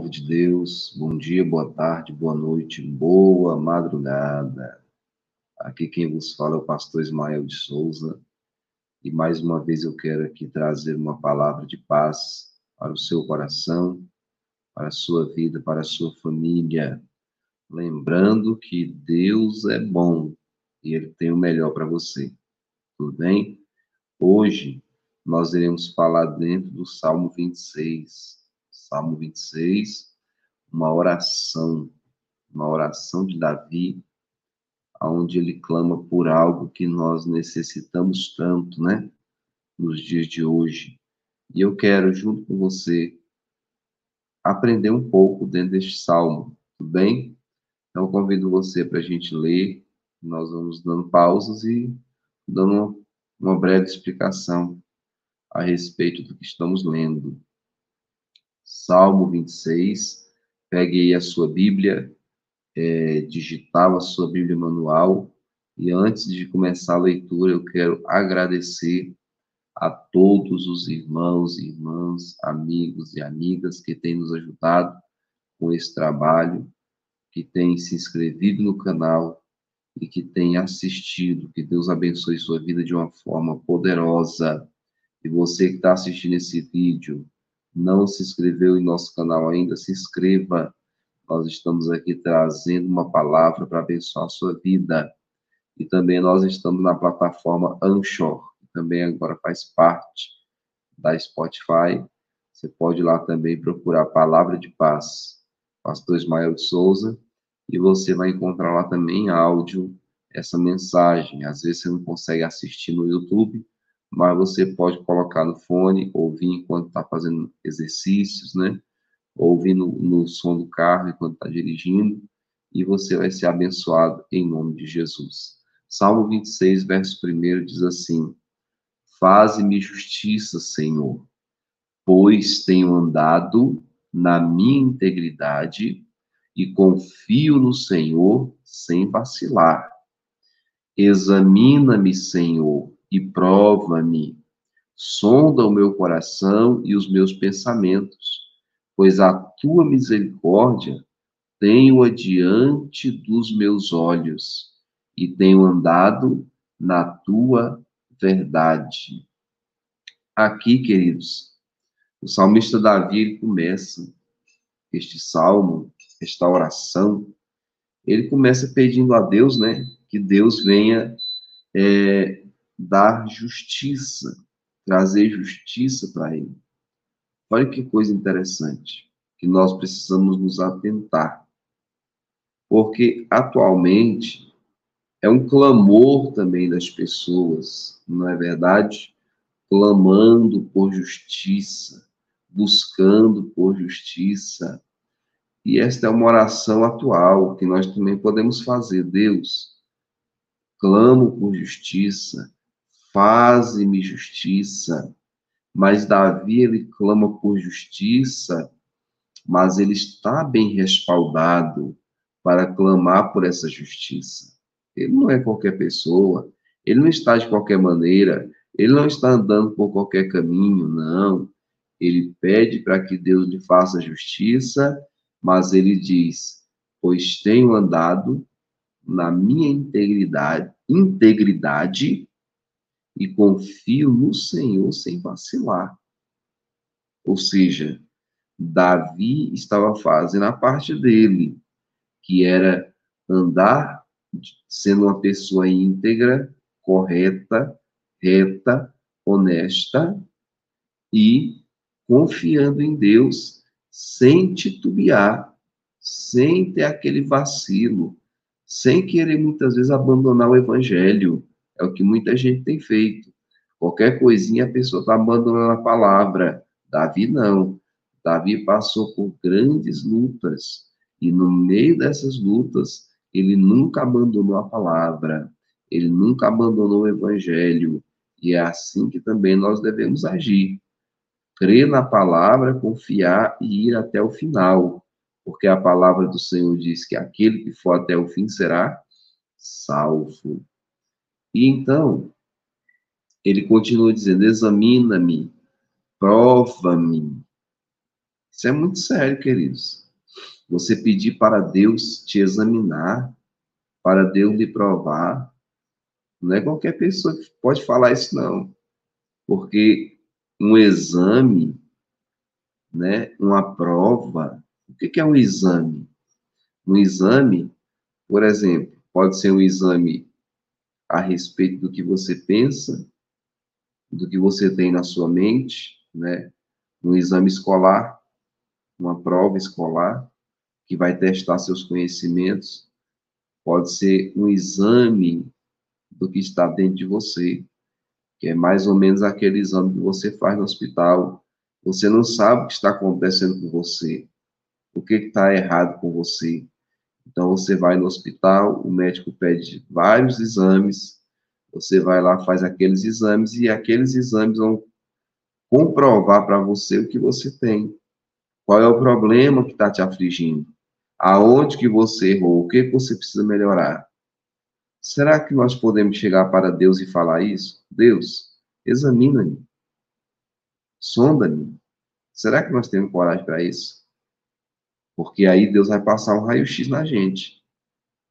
Povo de Deus, bom dia, boa tarde, boa noite, boa madrugada. Aqui quem vos fala é o pastor Ismael de Souza, e mais uma vez eu quero aqui trazer uma palavra de paz para o seu coração, para a sua vida, para a sua família. Lembrando que Deus é bom e Ele tem o melhor para você. Tudo bem? Hoje nós iremos falar dentro do Salmo 26 Salmo 26, uma oração, uma oração de Davi, onde ele clama por algo que nós necessitamos tanto, né? Nos dias de hoje. E eu quero, junto com você, aprender um pouco dentro deste salmo, tudo bem? Então, convido você para a gente ler, nós vamos dando pausas e dando uma breve explicação a respeito do que estamos lendo. Salmo 26. Pegue aí a sua Bíblia, é, digital, a sua Bíblia manual. E antes de começar a leitura, eu quero agradecer a todos os irmãos, irmãs, amigos e amigas que têm nos ajudado com esse trabalho, que têm se inscrevido no canal e que têm assistido. Que Deus abençoe sua vida de uma forma poderosa. E você que está assistindo esse vídeo, não se inscreveu em nosso canal ainda, se inscreva. Nós estamos aqui trazendo uma palavra para abençoar a sua vida. E também nós estamos na plataforma Anchor, que também agora faz parte da Spotify. Você pode lá também procurar Palavra de Paz, Pastor Ismael de Souza, e você vai encontrar lá também áudio essa mensagem. Às vezes você não consegue assistir no YouTube, mas você pode colocar no fone, ouvir enquanto está fazendo exercícios, né? Ouvir no, no som do carro enquanto está dirigindo, e você vai ser abençoado em nome de Jesus. Salmo 26, verso 1 diz assim: Faze-me justiça, Senhor, pois tenho andado na minha integridade e confio no Senhor sem vacilar. Examina-me, Senhor, e prova-me. Sonda o meu coração e os meus pensamentos, pois a tua misericórdia tenho adiante dos meus olhos e tenho andado na tua verdade. Aqui, queridos, o salmista Davi começa este salmo, esta oração, ele começa pedindo a Deus, né, que Deus venha é, dar justiça, trazer justiça para ele. Olha que coisa interessante, que nós precisamos nos atentar. Porque atualmente é um clamor também das pessoas, não é verdade? Clamando por justiça, buscando por justiça. E esta é uma oração atual que nós também podemos fazer. Deus, clamo por justiça, faze-me justiça. Mas Davi, ele clama por justiça, mas ele está bem respaldado para clamar por essa justiça. Ele não é qualquer pessoa, ele não está de qualquer maneira, ele não está andando por qualquer caminho, não. Ele pede para que Deus lhe faça justiça, mas ele diz: Pois tenho andado na minha integridade, integridade e confio no Senhor sem vacilar. Ou seja, Davi estava fazendo a parte dele, que era andar sendo uma pessoa íntegra, correta, reta, honesta e confiando em Deus sem titubear, sem ter aquele vacilo, sem querer muitas vezes abandonar o evangelho, é o que muita gente tem feito. Qualquer coisinha a pessoa está abandonando a palavra. Davi não. Davi passou por grandes lutas. E no meio dessas lutas, ele nunca abandonou a palavra. Ele nunca abandonou o evangelho. E é assim que também nós devemos agir. Crer na palavra, confiar e ir até o final. Porque a palavra do Senhor diz que aquele que for até o fim será salvo. E então, ele continua dizendo: examina-me, prova-me. Isso é muito sério, queridos. Você pedir para Deus te examinar, para Deus lhe provar. Não é qualquer pessoa que pode falar isso, não. Porque um exame, né, uma prova, o que é um exame? Um exame, por exemplo, pode ser um exame a respeito do que você pensa, do que você tem na sua mente, né? Um exame escolar, uma prova escolar, que vai testar seus conhecimentos, pode ser um exame do que está dentro de você, que é mais ou menos aquele exame que você faz no hospital. Você não sabe o que está acontecendo com você, o que está errado com você. Então, você vai no hospital, o médico pede vários exames, você vai lá, faz aqueles exames, e aqueles exames vão comprovar para você o que você tem. Qual é o problema que está te afligindo? Aonde que você errou? O que, que você precisa melhorar? Será que nós podemos chegar para Deus e falar isso? Deus, examina-me. Sonda-me. Será que nós temos coragem para isso? Porque aí Deus vai passar um raio-x na gente.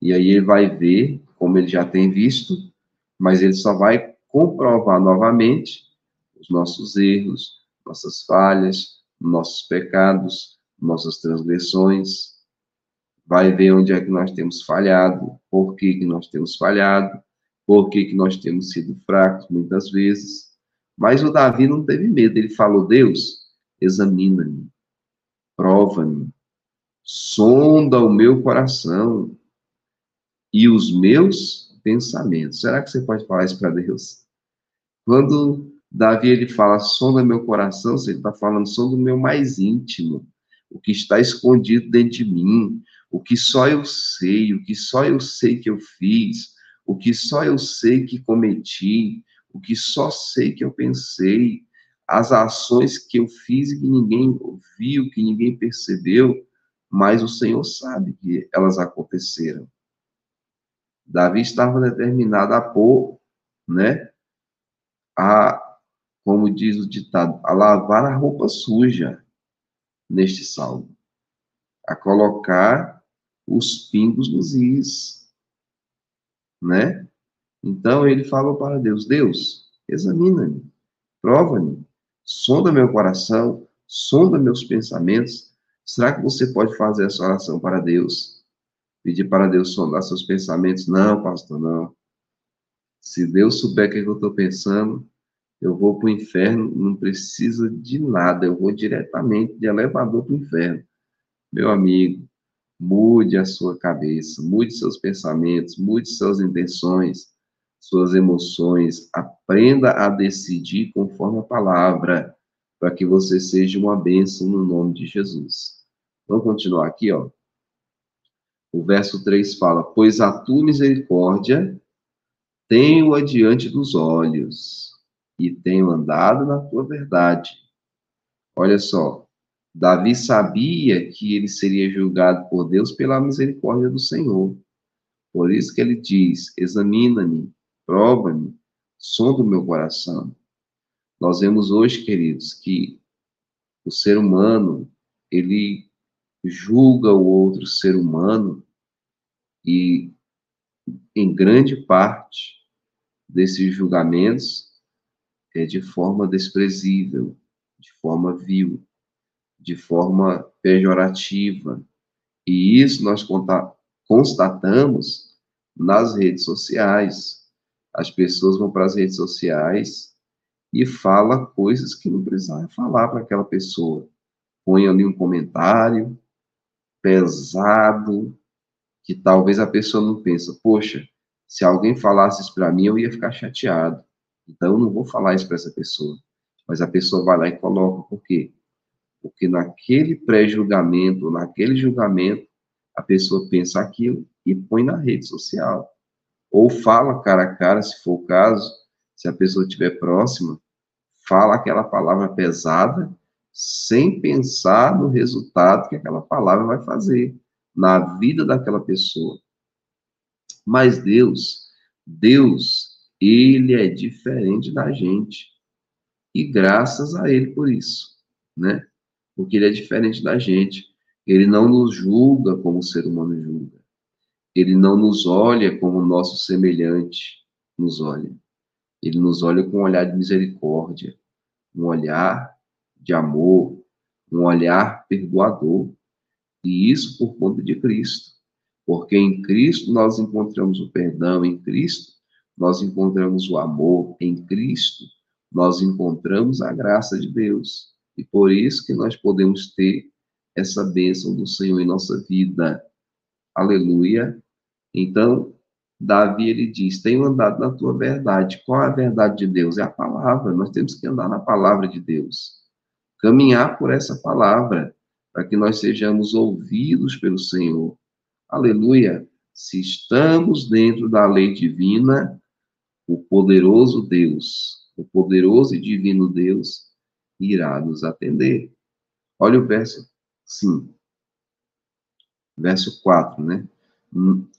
E aí ele vai ver, como ele já tem visto, mas ele só vai comprovar novamente os nossos erros, nossas falhas, nossos pecados, nossas transgressões. Vai ver onde é que nós temos falhado, por que, que nós temos falhado, por que, que nós temos sido fracos muitas vezes. Mas o Davi não teve medo, ele falou: Deus, examina-me, prova-me, sonda o meu coração e os meus pensamentos. Será que você pode falar isso para Deus? Quando Davi ele fala sonda meu coração, ele está falando sonda o meu mais íntimo, o que está escondido dentro de mim, o que só eu sei, o que só eu sei que eu fiz, o que só eu sei que cometi, o que só sei que eu pensei, as ações que eu fiz e que ninguém viu, que ninguém percebeu, mas o Senhor sabe que elas aconteceram. Davi estava determinado a pôr, né, a, como diz o ditado, a lavar a roupa suja neste salmo, a colocar os pingos nos is, né? Então ele falou para Deus: Deus, examina-me, prova-me, sonda meu coração, sonda meus pensamentos, Será que você pode fazer essa oração para Deus? Pedir para Deus sondar seus pensamentos? Não, pastor, não. Se Deus souber o que eu estou pensando, eu vou para o inferno, não precisa de nada, eu vou diretamente de elevador para o inferno. Meu amigo, mude a sua cabeça, mude seus pensamentos, mude suas intenções, suas emoções, aprenda a decidir conforme a palavra, para que você seja uma bênção no nome de Jesus. Vamos continuar aqui, ó. O verso 3 fala: Pois a tua misericórdia tenho adiante dos olhos, e tenho andado na tua verdade. Olha só, Davi sabia que ele seria julgado por Deus pela misericórdia do Senhor. Por isso que ele diz: Examina-me, prova-me, sonda o meu coração. Nós vemos hoje, queridos, que o ser humano, ele julga o outro ser humano e, em grande parte desses julgamentos, é de forma desprezível, de forma vil, de forma pejorativa. E isso nós constatamos nas redes sociais. As pessoas vão para as redes sociais e falam coisas que não precisava falar para aquela pessoa. Põe ali um comentário, pesado, que talvez a pessoa não pensa, poxa, se alguém falasse isso para mim, eu ia ficar chateado. Então, eu não vou falar isso para essa pessoa. Mas a pessoa vai lá e coloca. Por quê? Porque naquele pré-julgamento, naquele julgamento, a pessoa pensa aquilo e põe na rede social. Ou fala cara a cara, se for o caso, se a pessoa estiver próxima, fala aquela palavra pesada sem pensar no resultado que aquela palavra vai fazer na vida daquela pessoa. Mas Deus, Deus, ele é diferente da gente. E graças a ele por isso, né? porque ele é diferente da gente. Ele não nos julga como o ser humano julga. Ele não nos olha como o nosso semelhante nos olha. Ele nos olha com um olhar de misericórdia, um olhar de amor, um olhar perdoador. E isso por conta de Cristo. Porque em Cristo nós encontramos o perdão, em Cristo nós encontramos o amor, em Cristo nós encontramos a graça de Deus. E por isso que nós podemos ter essa bênção do Senhor em nossa vida. Aleluia. Então, Davi ele diz: Tenho andado na tua verdade. Qual é a verdade de Deus? É a palavra. Nós temos que andar na palavra de Deus. Caminhar por essa palavra, para que nós sejamos ouvidos pelo Senhor. Aleluia. Se estamos dentro da lei divina, o poderoso Deus, o poderoso e divino Deus, irá nos atender. Olha o verso 5. Verso 4, né?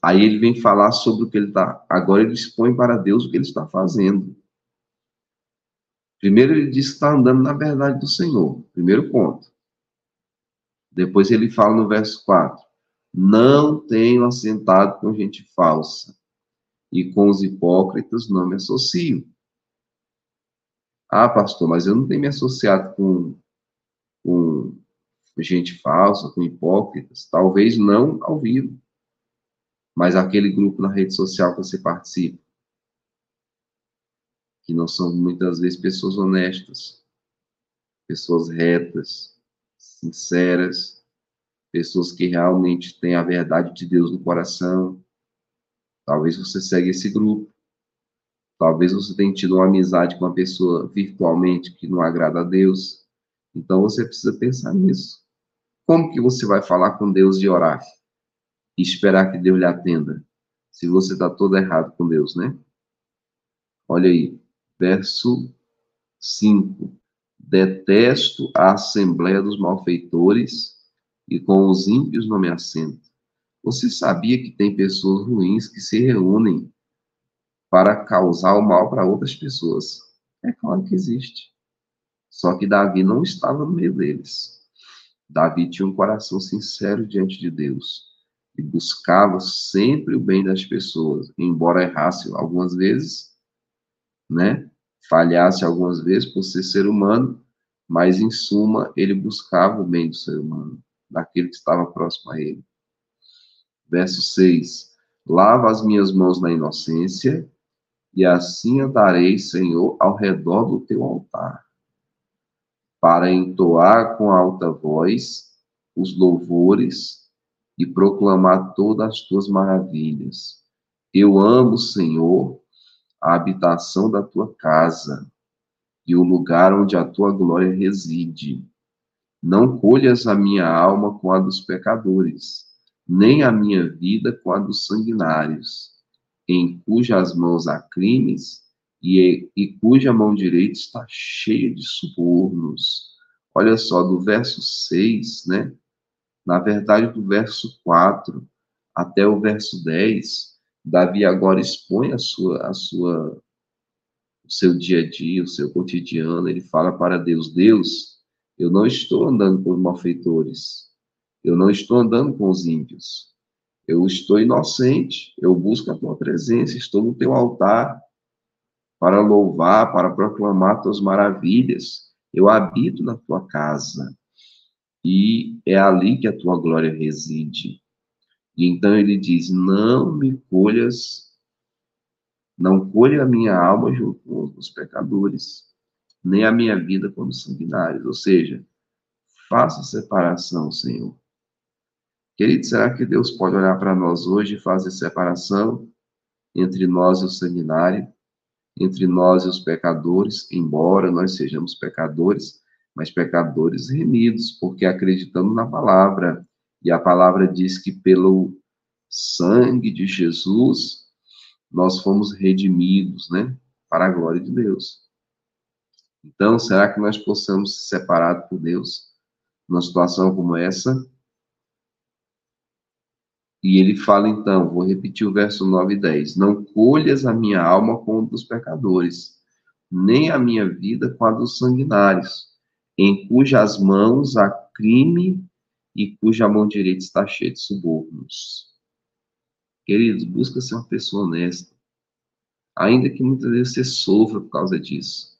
Aí ele vem falar sobre o que ele está. Agora ele expõe para Deus o que ele está fazendo. Primeiro ele diz que está andando na verdade do Senhor. Primeiro ponto. Depois ele fala no verso 4: Não tenho assentado com gente falsa, e com os hipócritas não me associo. Ah, pastor, mas eu não tenho me associado com, com gente falsa, com hipócritas. Talvez não ao vivo mas aquele grupo na rede social que você participa, que não são muitas vezes pessoas honestas, pessoas retas, sinceras, pessoas que realmente têm a verdade de Deus no coração. Talvez você segue esse grupo. Talvez você tenha tido uma amizade com uma pessoa virtualmente que não agrada a Deus. Então você precisa pensar nisso. Como que você vai falar com Deus de orar? E esperar que Deus lhe atenda, se você está todo errado com Deus, né? Olha aí, verso 5. Detesto a assembleia dos malfeitores e com os ímpios não me assento. Você sabia que tem pessoas ruins que se reúnem para causar o mal para outras pessoas? É claro que existe. Só que Davi não estava no meio deles. Davi tinha um coração sincero diante de Deus e buscava sempre o bem das pessoas, embora errasse algumas vezes, né? Falhasse algumas vezes por ser ser humano, mas em suma ele buscava o bem do ser humano, daquele que estava próximo a ele. Verso 6: Lava as minhas mãos na inocência, e assim andarei, Senhor, ao redor do teu altar, para entoar com alta voz os louvores e proclamar todas as tuas maravilhas. Eu amo, Senhor, a habitação da tua casa e o lugar onde a tua glória reside. Não colhas a minha alma com a dos pecadores, nem a minha vida com a dos sanguinários, em cujas mãos há crimes e, e cuja mão direita está cheia de subornos. Olha só, do verso 6, né? Na verdade, do verso 4 até o verso 10, Davi agora expõe a sua, a sua, o seu dia a dia, o seu cotidiano. Ele fala para Deus: Deus, eu não estou andando com os malfeitores, eu não estou andando com os ímpios, eu estou inocente, eu busco a tua presença, estou no teu altar para louvar, para proclamar tuas maravilhas. Eu habito na tua casa e é ali que a tua glória reside. E então ele diz: Não me colhas, não colha a minha alma junto com os pecadores, nem a minha vida com os sanguinários. Ou seja, faça separação, Senhor. Querido, será que Deus pode olhar para nós hoje e fazer separação entre nós e o sanguinário, entre nós e os pecadores, embora nós sejamos pecadores? Mas pecadores remidos, porque acreditamos na palavra. E a palavra diz que pelo sangue de Jesus nós fomos redimidos, né? Para a glória de Deus. Então, será que nós possamos ser separados por Deus numa situação como essa? E ele fala então, vou repetir o verso 9 e 10: Não colhas a minha alma com a dos pecadores, nem a minha vida com a dos sanguinários em cujas mãos há crime e cuja mão direita está cheia de subornos. Queridos, busca ser uma pessoa honesta. Ainda que muitas vezes você sofra por causa disso.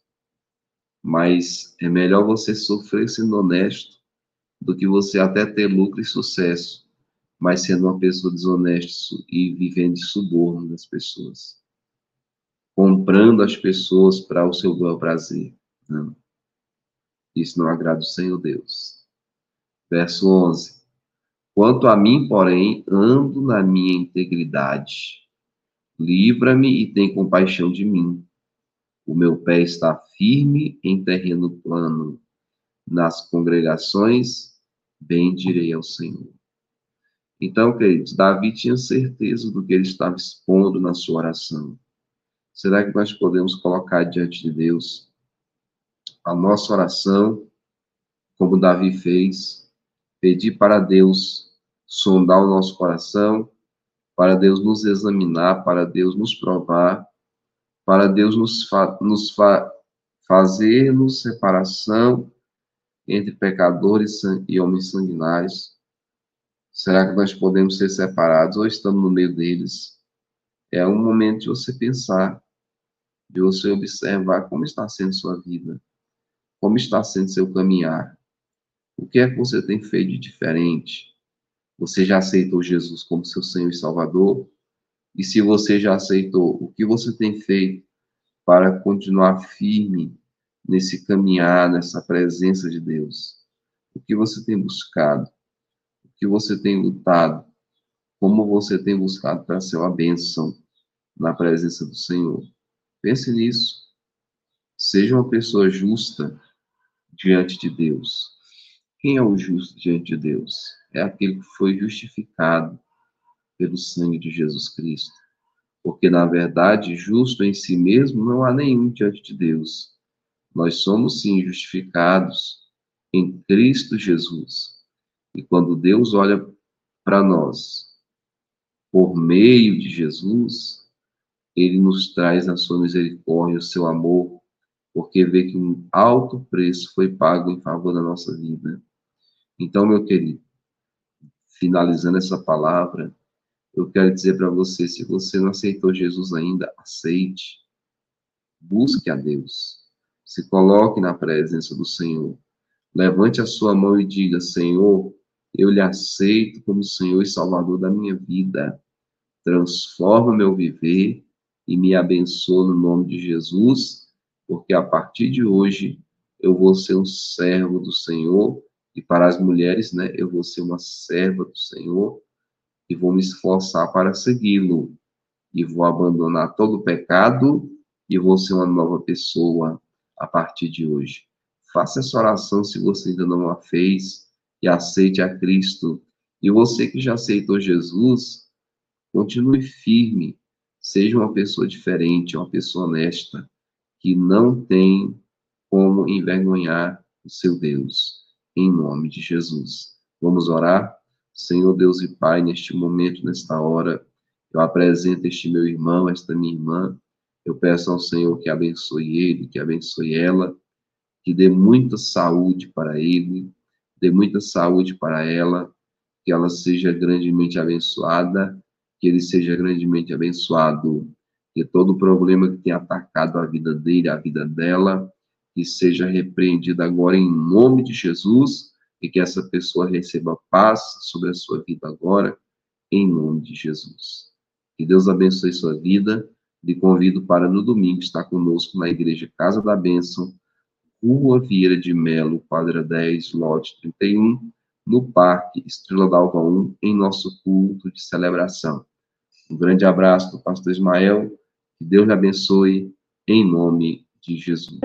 Mas é melhor você sofrer sendo honesto do que você até ter lucro e sucesso, mas sendo uma pessoa desonesta e vivendo de suborno das pessoas. Comprando as pessoas para o seu bel prazer. Não. Isso não agrada o Senhor Deus. Verso 11. Quanto a mim, porém, ando na minha integridade. Livra-me e tem compaixão de mim. O meu pé está firme em terreno plano. Nas congregações, bendirei ao Senhor. Então, queridos, Davi tinha certeza do que ele estava expondo na sua oração. Será que nós podemos colocar diante de Deus a nossa oração, como Davi fez, pedir para Deus sondar o nosso coração, para Deus nos examinar, para Deus nos provar, para Deus nos, fa nos fa fazer-nos separação entre pecadores e homens sanguinários. Será que nós podemos ser separados ou estamos no meio deles? É um momento de você pensar, de você observar como está sendo sua vida. Como está sendo seu caminhar? O que é que você tem feito de diferente? Você já aceitou Jesus como seu Senhor e Salvador? E se você já aceitou, o que você tem feito para continuar firme nesse caminhar, nessa presença de Deus? O que você tem buscado? O que você tem lutado? Como você tem buscado para ser uma bênção na presença do Senhor? Pense nisso. Seja uma pessoa justa diante de Deus. Quem é o justo diante de Deus? É aquele que foi justificado pelo sangue de Jesus Cristo. Porque, na verdade, justo em si mesmo não há nenhum diante de Deus. Nós somos, sim, justificados em Cristo Jesus. E quando Deus olha para nós, por meio de Jesus, ele nos traz a sua misericórdia, o seu amor, porque vê que um alto preço foi pago em favor da nossa vida. Então, meu querido, finalizando essa palavra, eu quero dizer para você: se você não aceitou Jesus ainda, aceite, busque a Deus, se coloque na presença do Senhor, levante a sua mão e diga: Senhor, eu lhe aceito como Senhor e Salvador da minha vida, transforma meu viver e me abençoa no nome de Jesus porque a partir de hoje eu vou ser um servo do Senhor, e para as mulheres, né, eu vou ser uma serva do Senhor, e vou me esforçar para segui-lo, e vou abandonar todo o pecado, e vou ser uma nova pessoa a partir de hoje. Faça essa oração se você ainda não a fez, e aceite a Cristo. E você que já aceitou Jesus, continue firme, seja uma pessoa diferente, uma pessoa honesta que não tem como envergonhar o seu Deus, em nome de Jesus. Vamos orar? Senhor Deus e Pai, neste momento, nesta hora, eu apresento este meu irmão, esta minha irmã. Eu peço ao Senhor que abençoe ele, que abençoe ela, que dê muita saúde para ele, dê muita saúde para ela, que ela seja grandemente abençoada, que ele seja grandemente abençoado que todo problema que tem atacado a vida dele, a vida dela, que seja repreendido agora em nome de Jesus e que essa pessoa receba paz sobre a sua vida agora, em nome de Jesus. Que Deus abençoe sua vida. Lhe convido para no domingo estar conosco na Igreja Casa da Bênção, Rua Vieira de Melo, quadra 10, lote 31, no Parque Estrela d'Alva 1, em nosso culto de celebração. Um grande abraço do pastor Ismael que Deus lhe abençoe em nome de Jesus.